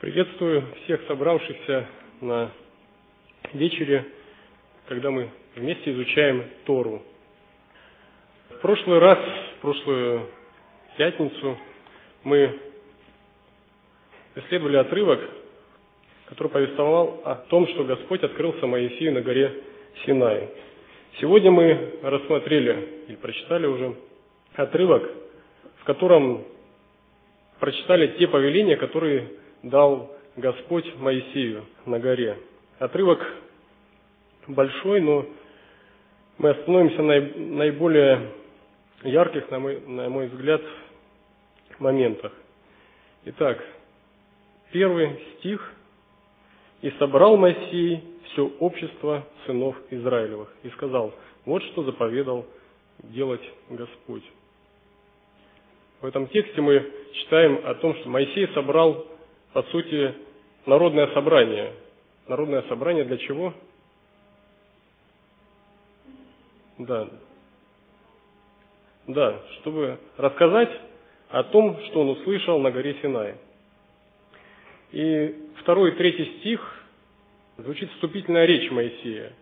Приветствую всех собравшихся на вечере, когда мы вместе изучаем Тору. В прошлый раз, в прошлую пятницу, мы исследовали отрывок, который повествовал о том, что Господь открылся Моисею на горе Синай. Сегодня мы рассмотрели и прочитали уже отрывок, в котором прочитали те повеления, которые дал Господь Моисею на горе. Отрывок большой, но мы остановимся на наиболее ярких, на мой, на мой взгляд, моментах. Итак, первый стих. «И собрал Моисей все общество сынов Израилевых, и сказал, вот что заповедал делать Господь». В этом тексте мы читаем о том, что Моисей собрал по сути, народное собрание. Народное собрание для чего? Да. Да, чтобы рассказать о том, что он услышал на горе Синай. И второй и третий стих звучит вступительная речь Моисея,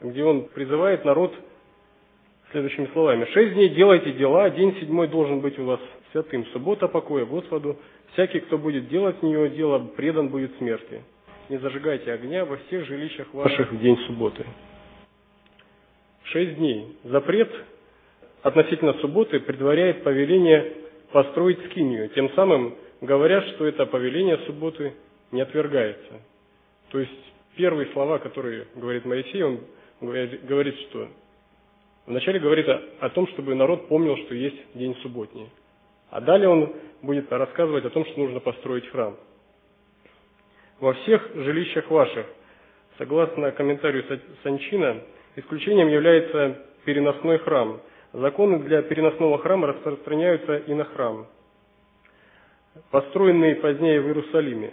где он призывает народ следующими словами. «Шесть дней делайте дела, день седьмой должен быть у вас святым, суббота покоя Господу, Всякий, кто будет делать в нее дело, предан будет смерти. Не зажигайте огня во всех жилищах ваших в день субботы. Шесть дней. Запрет относительно субботы предваряет повеление построить скинию, тем самым говоря, что это повеление субботы не отвергается. То есть первые слова, которые говорит Моисей, он говорит, что вначале говорит о том, чтобы народ помнил, что есть день субботний. А далее он будет рассказывать о том, что нужно построить храм. Во всех жилищах ваших, согласно комментарию Санчина, исключением является переносной храм. Законы для переносного храма распространяются и на храм, построенный позднее в Иерусалиме.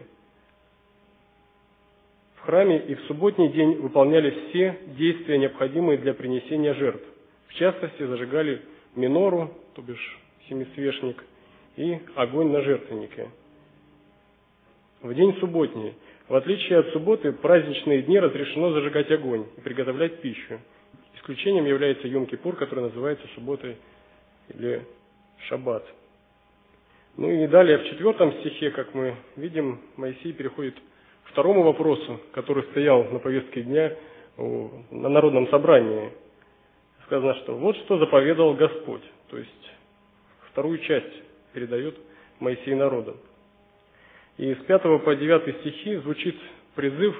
В храме и в субботний день выполнялись все действия, необходимые для принесения жертв. В частности, зажигали минору, то бишь семисвешник, и огонь на жертвеннике. В день субботний, в отличие от субботы, праздничные дни разрешено зажигать огонь и приготовлять пищу. Исключением является Йом-Кипур, который называется субботой или шаббат. Ну и далее, в четвертом стихе, как мы видим, Моисей переходит к второму вопросу, который стоял на повестке дня на народном собрании. Сказано, что вот что заповедал Господь. То есть вторую часть передает Моисей народу. И с 5 по 9 стихи звучит призыв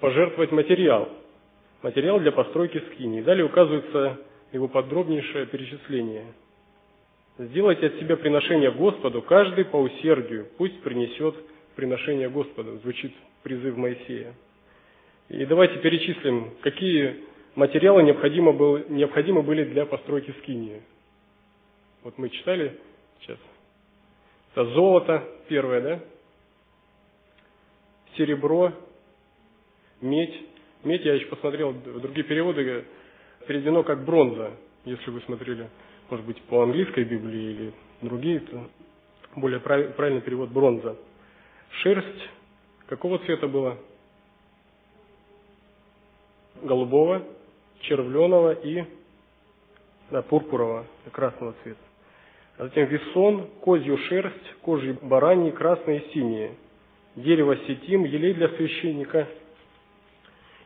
пожертвовать материал, материал для постройки скини. Далее указывается его подробнейшее перечисление. Сделайте от себя приношение Господу, каждый по усердию, пусть принесет приношение Господу, звучит призыв Моисея. И давайте перечислим, какие материалы необходимо, было, необходимы были для постройки скинии. Вот мы читали сейчас. Это золото первое, да? Серебро, медь. Медь, я еще посмотрел, в другие переводы переведено как бронза, если вы смотрели, может быть, по английской Библии или другие, то более правильный перевод бронза. Шерсть какого цвета была? Голубого, червленого и да, пурпурового, красного цвета затем весон, козью шерсть, кожи бараньи, красные и синие, дерево сетим, елей для священника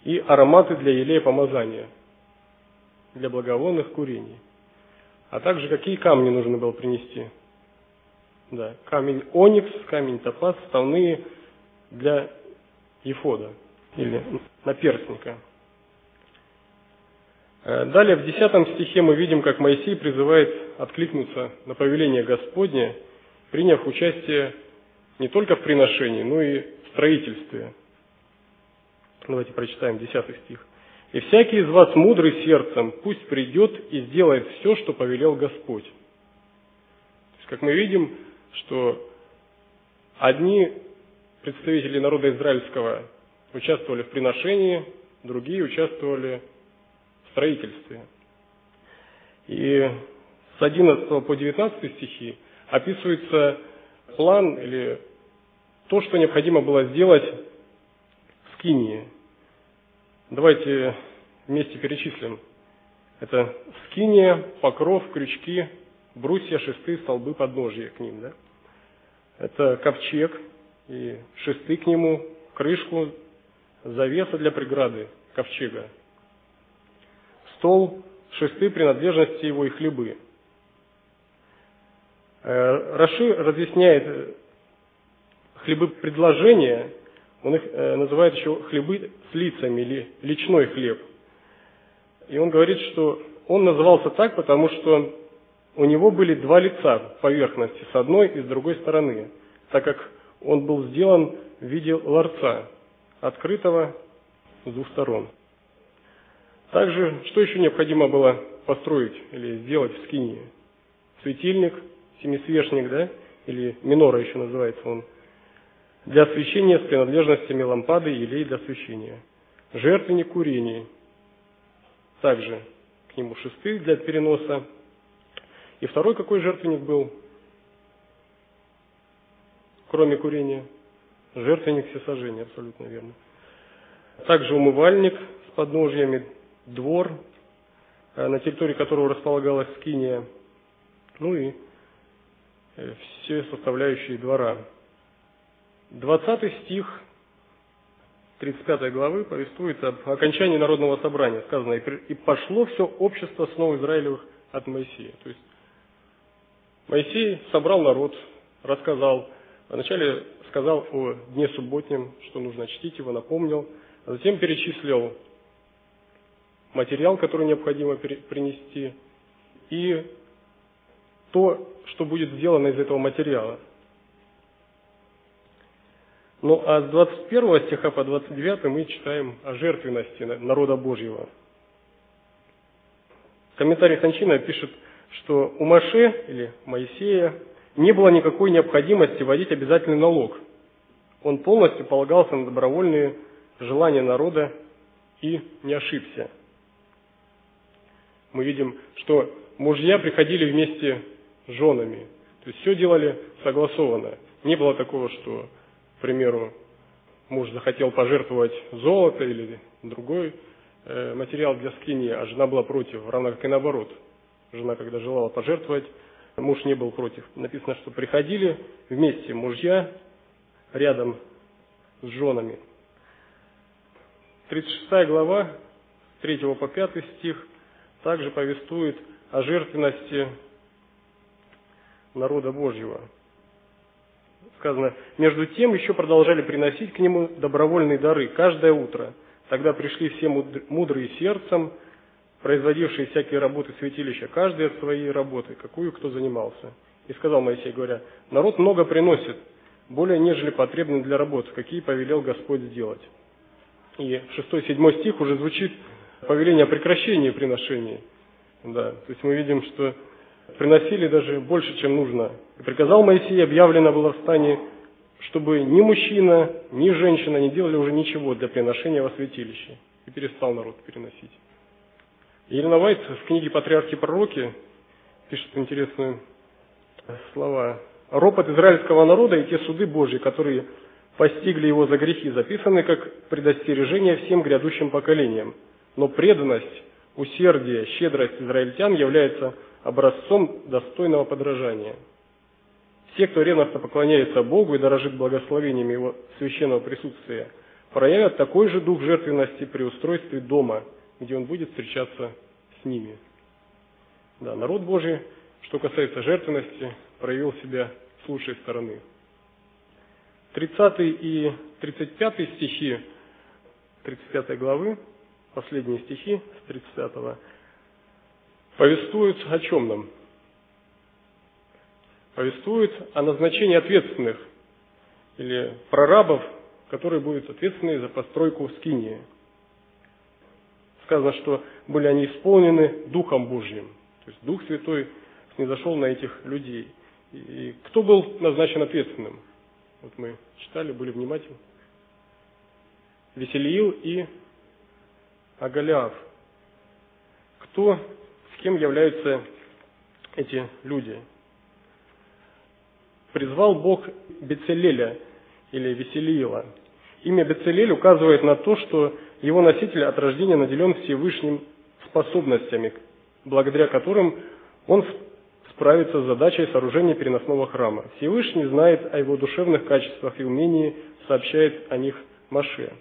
и ароматы для елея помазания, для благовонных курений. А также какие камни нужно было принести? Да, камень оникс, камень топаз, вставные для ефода или наперстника – Э, далее в 10 стихе мы видим, как Моисей призывает откликнуться на повеление Господне, приняв участие не только в приношении, но и в строительстве. Давайте прочитаем 10 стих. «И всякий из вас мудрый сердцем пусть придет и сделает все, что повелел Господь». То есть, как мы видим, что одни представители народа израильского участвовали в приношении, другие участвовали строительстве. И с 11 по 19 стихи описывается план или то, что необходимо было сделать в Скинии. Давайте вместе перечислим. Это скиния, покров, крючки, брусья, шесты, столбы, подножия к ним. Да? Это ковчег и шесты к нему, крышку, завеса для преграды ковчега, стол, шесты, принадлежности его и хлебы. Э, Раши разъясняет хлебы предложения, он их э, называет еще хлебы с лицами или личной хлеб. И он говорит, что он назывался так, потому что у него были два лица поверхности, с одной и с другой стороны, так как он был сделан в виде ларца, открытого с двух сторон. Также, что еще необходимо было построить или сделать в скинии? Светильник, семисвешник, да, или минора еще называется он, для освещения с принадлежностями лампады и елей для освещения. Жертвенник курения, также к нему шесты для переноса. И второй какой жертвенник был? Кроме курения. Жертвенник всесожжения, абсолютно верно. Также умывальник с подножьями, двор, э, на территории которого располагалась скиния, ну и все составляющие двора. Двадцатый стих 35 главы повествует об окончании народного собрания. Сказано, и пошло все общество снова Израилевых от Моисея. То есть Моисей собрал народ, рассказал, вначале сказал о дне субботнем, что нужно чтить его, напомнил, а затем перечислил материал, который необходимо принести, и то, что будет сделано из этого материала. Ну а с 21 стиха по 29 мы читаем о жертвенности народа Божьего. Комментарий Санчина пишет, что у Маше или Моисея не было никакой необходимости вводить обязательный налог. Он полностью полагался на добровольные желания народа и не ошибся. Мы видим, что мужья приходили вместе женами. То есть все делали согласованно. Не было такого, что к примеру, муж захотел пожертвовать золото или другой э, материал для скини, а жена была против, равно как и наоборот. Жена, когда желала пожертвовать, муж не был против. Написано, что приходили вместе мужья рядом с женами. 36 глава, 3 по 5 стих, также повествует о жертвенности народа Божьего сказано, между тем еще продолжали приносить к нему добровольные дары каждое утро. Тогда пришли все мудрые сердцем, производившие всякие работы святилища, каждый от своей работы, какую кто занимался. И сказал Моисей, говоря, народ много приносит, более нежели потребны для работ, какие повелел Господь сделать. И 6-7 стих уже звучит повеление о прекращении приношений. Да, то есть мы видим, что приносили даже больше, чем нужно. И приказал Моисей, объявлено было в стане, чтобы ни мужчина, ни женщина не делали уже ничего для приношения во святилище. И перестал народ переносить. Елена Вайт в книге «Патриархи пророки» пишет интересные слова. «Ропот израильского народа и те суды Божьи, которые постигли его за грехи, записаны как предостережение всем грядущим поколениям. Но преданность, усердие, щедрость израильтян является образцом достойного подражания. Все, кто ревностно поклоняется Богу и дорожит благословениями Его священного присутствия, проявят такой же дух жертвенности при устройстве дома, где Он будет встречаться с ними. Да, народ Божий, что касается жертвенности, проявил себя с лучшей стороны. 30 и 35 стихи 35 главы, последние стихи с 35 повествуют о чем нам? Повествуют о назначении ответственных или прорабов, которые будут ответственны за постройку скинии. Сказано, что были они исполнены Духом Божьим. То есть Дух Святой снизошел на этих людей. И кто был назначен ответственным? Вот мы читали, были внимательны. Веселиил и Агалиав. Кто Кем являются эти люди? Призвал Бог Бецелеля или Веселиила. Имя Бецелель указывает на то, что его носитель от рождения наделен Всевышним способностями, благодаря которым он справится с задачей сооружения переносного храма. Всевышний знает о его душевных качествах и умении, сообщает о них Маше.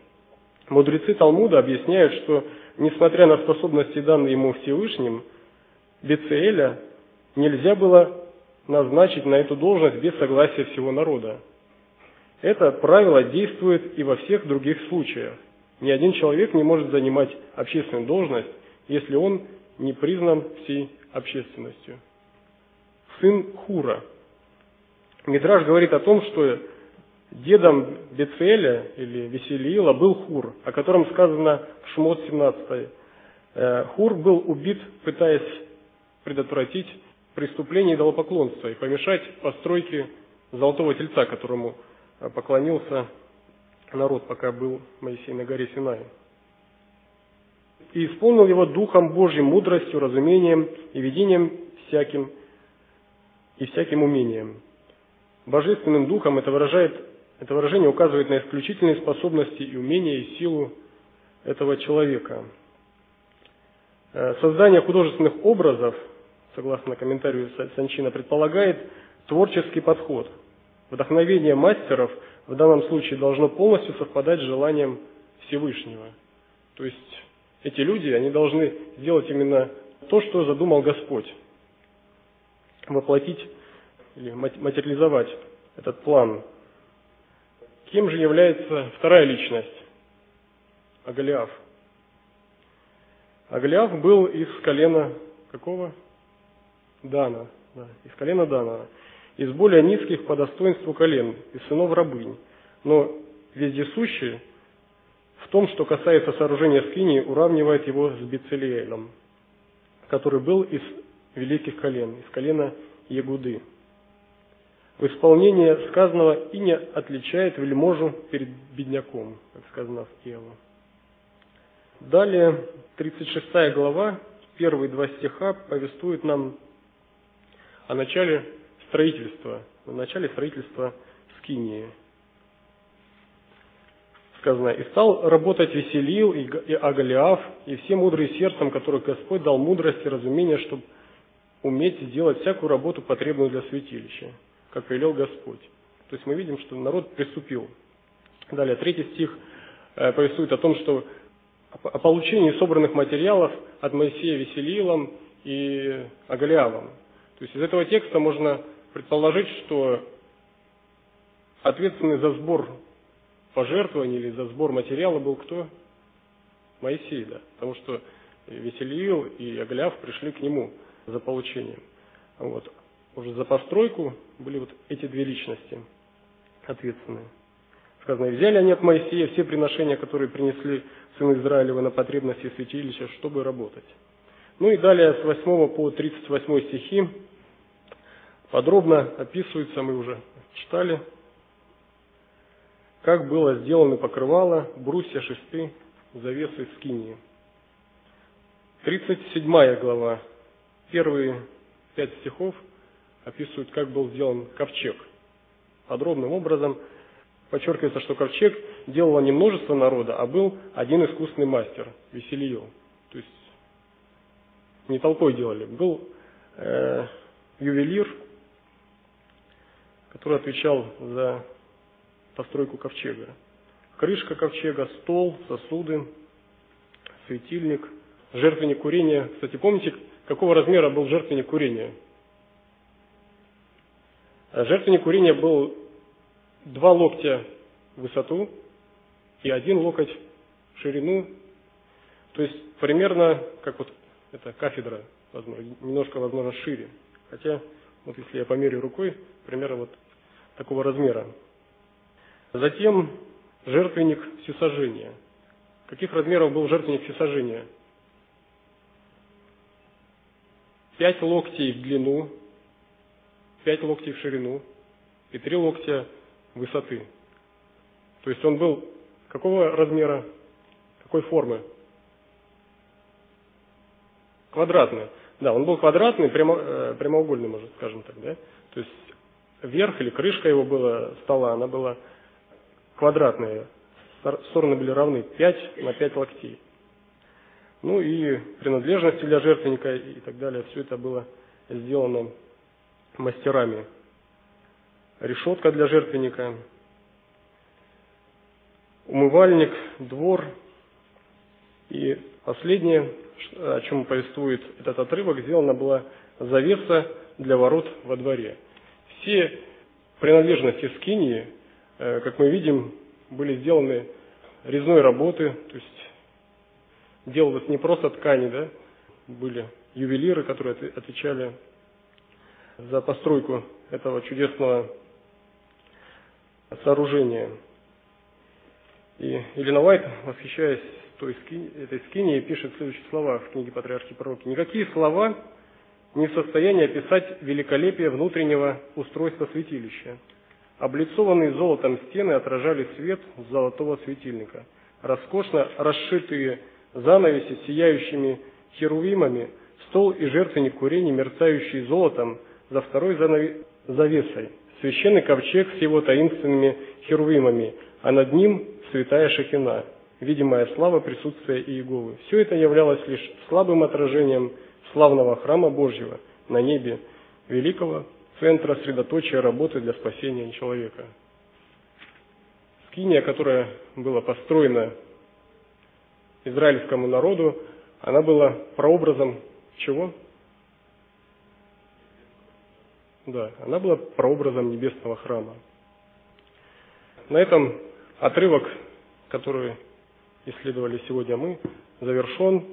Мудрецы Талмуда объясняют, что, несмотря на способности, данные ему Всевышним, Бецеэля нельзя было назначить на эту должность без согласия всего народа. Это правило действует и во всех других случаях. Ни один человек не может занимать общественную должность, если он не признан всей общественностью. Сын Хура. Мидраж говорит о том, что дедом Бецеля или Веселиила был Хур, о котором сказано в Шмот 17. Э, Хур был убит, пытаясь предотвратить преступление идолопоклонства и помешать постройке золотого тельца, которому поклонился народ, пока был Моисей на горе Синай. И исполнил его Духом Божьим, мудростью, разумением и видением всяким и всяким умением. Божественным Духом это, выражает, это выражение указывает на исключительные способности и умения и силу этого человека. Э, создание художественных образов, согласно комментарию Санчина, предполагает творческий подход. Вдохновение мастеров – в данном случае должно полностью совпадать с желанием Всевышнего. То есть эти люди, они должны сделать именно то, что задумал Господь. Воплотить или материализовать этот план. Кем же является вторая личность? Агалиаф. Агалиаф был из колена какого? Дана. Да, из колена Дана из более низких по достоинству колен, из сынов рабынь. Но вездесущий в том, что касается сооружения скинии, уравнивает его с Бецелиэлем, который был из великих колен, из колена Ягуды. В исполнении сказанного и не отличает вельможу перед бедняком, как сказано в Иова. Далее, 36 глава, первые два стиха повествуют нам о начале строительства, в начале строительства Скинии. Сказано, «И стал работать Веселил и Агалиаф, и все мудрые сердцем, которых Господь дал мудрость и разумение, чтобы уметь сделать всякую работу, потребную для святилища, как велел Господь». То есть мы видим, что народ приступил. Далее, третий стих э, повествует о том, что о получении собранных материалов от Моисея Веселилом и Агалиавом. То есть из этого текста можно предположить, что ответственный за сбор пожертвований или за сбор материала был кто? Моисей, да. Потому что Веселиил и Агляв пришли к нему за получением. Вот. Уже за постройку были вот эти две личности ответственные. Сказано, взяли они от Моисея все приношения, которые принесли сыны Израилева на потребности святилища, чтобы работать. Ну и далее с 8 по 38 стихи подробно описывается, мы уже читали, как было сделано покрывало, брусья, шесты, завесы скинии. 37 глава, первые пять стихов описывают, как был сделан ковчег. Подробным образом подчеркивается, что ковчег делало не множество народа, а был один искусный мастер, Веселиил. То есть не толпой делали. Был э, ювелир, который отвечал за постройку ковчега. Крышка ковчега, стол, сосуды, светильник, жертвенник курения. Кстати, помните, какого размера был жертвенник курения? Жертвенник курения был два локтя в высоту и один локоть в ширину. То есть примерно как вот эта кафедра, возможно, немножко, возможно, шире. Хотя, вот если я померю рукой, примерно вот такого размера. Затем жертвенник всесожжения. Каких размеров был жертвенник всесожжения? Пять локтей в длину, пять локтей в ширину и три локтя высоты. То есть он был какого размера, какой формы? Квадратный. Да, он был квадратный, прямо, э, прямоугольный, может, скажем так, да? То есть верх или крышка его была стола, она была квадратные, стороны были равны 5 на 5 локтей. Ну и принадлежности для жертвенника и так далее, все это было сделано мастерами. Решетка для жертвенника, умывальник, двор. И последнее, о чем повествует этот отрывок, сделана была завеса для ворот во дворе. Все принадлежности скинии, э, как мы видим, были сделаны резной работы, то есть делалось не просто ткани, да, были ювелиры, которые отвечали за постройку этого чудесного сооружения. И Елена Вайт, восхищаясь той скини, этой скинией, пишет следующие слова в книге «Патриархи пророки». «Никакие слова не в состоянии описать великолепие внутреннего устройства святилища. Облицованные золотом стены отражали свет золотого светильника. Роскошно расшитые занавеси с сияющими херувимами, стол и жертвенник курения, мерцающий золотом за второй завесой, священный ковчег с его таинственными херувимами, а над ним святая шахина, видимая слава присутствия Иеговы. Все это являлось лишь слабым отражением славного храма Божьего на небе, великого центра средоточия работы для спасения человека. Скиния, которая была построена израильскому народу, она была прообразом чего? Да, она была прообразом небесного храма. На этом отрывок, который исследовали сегодня мы, завершен.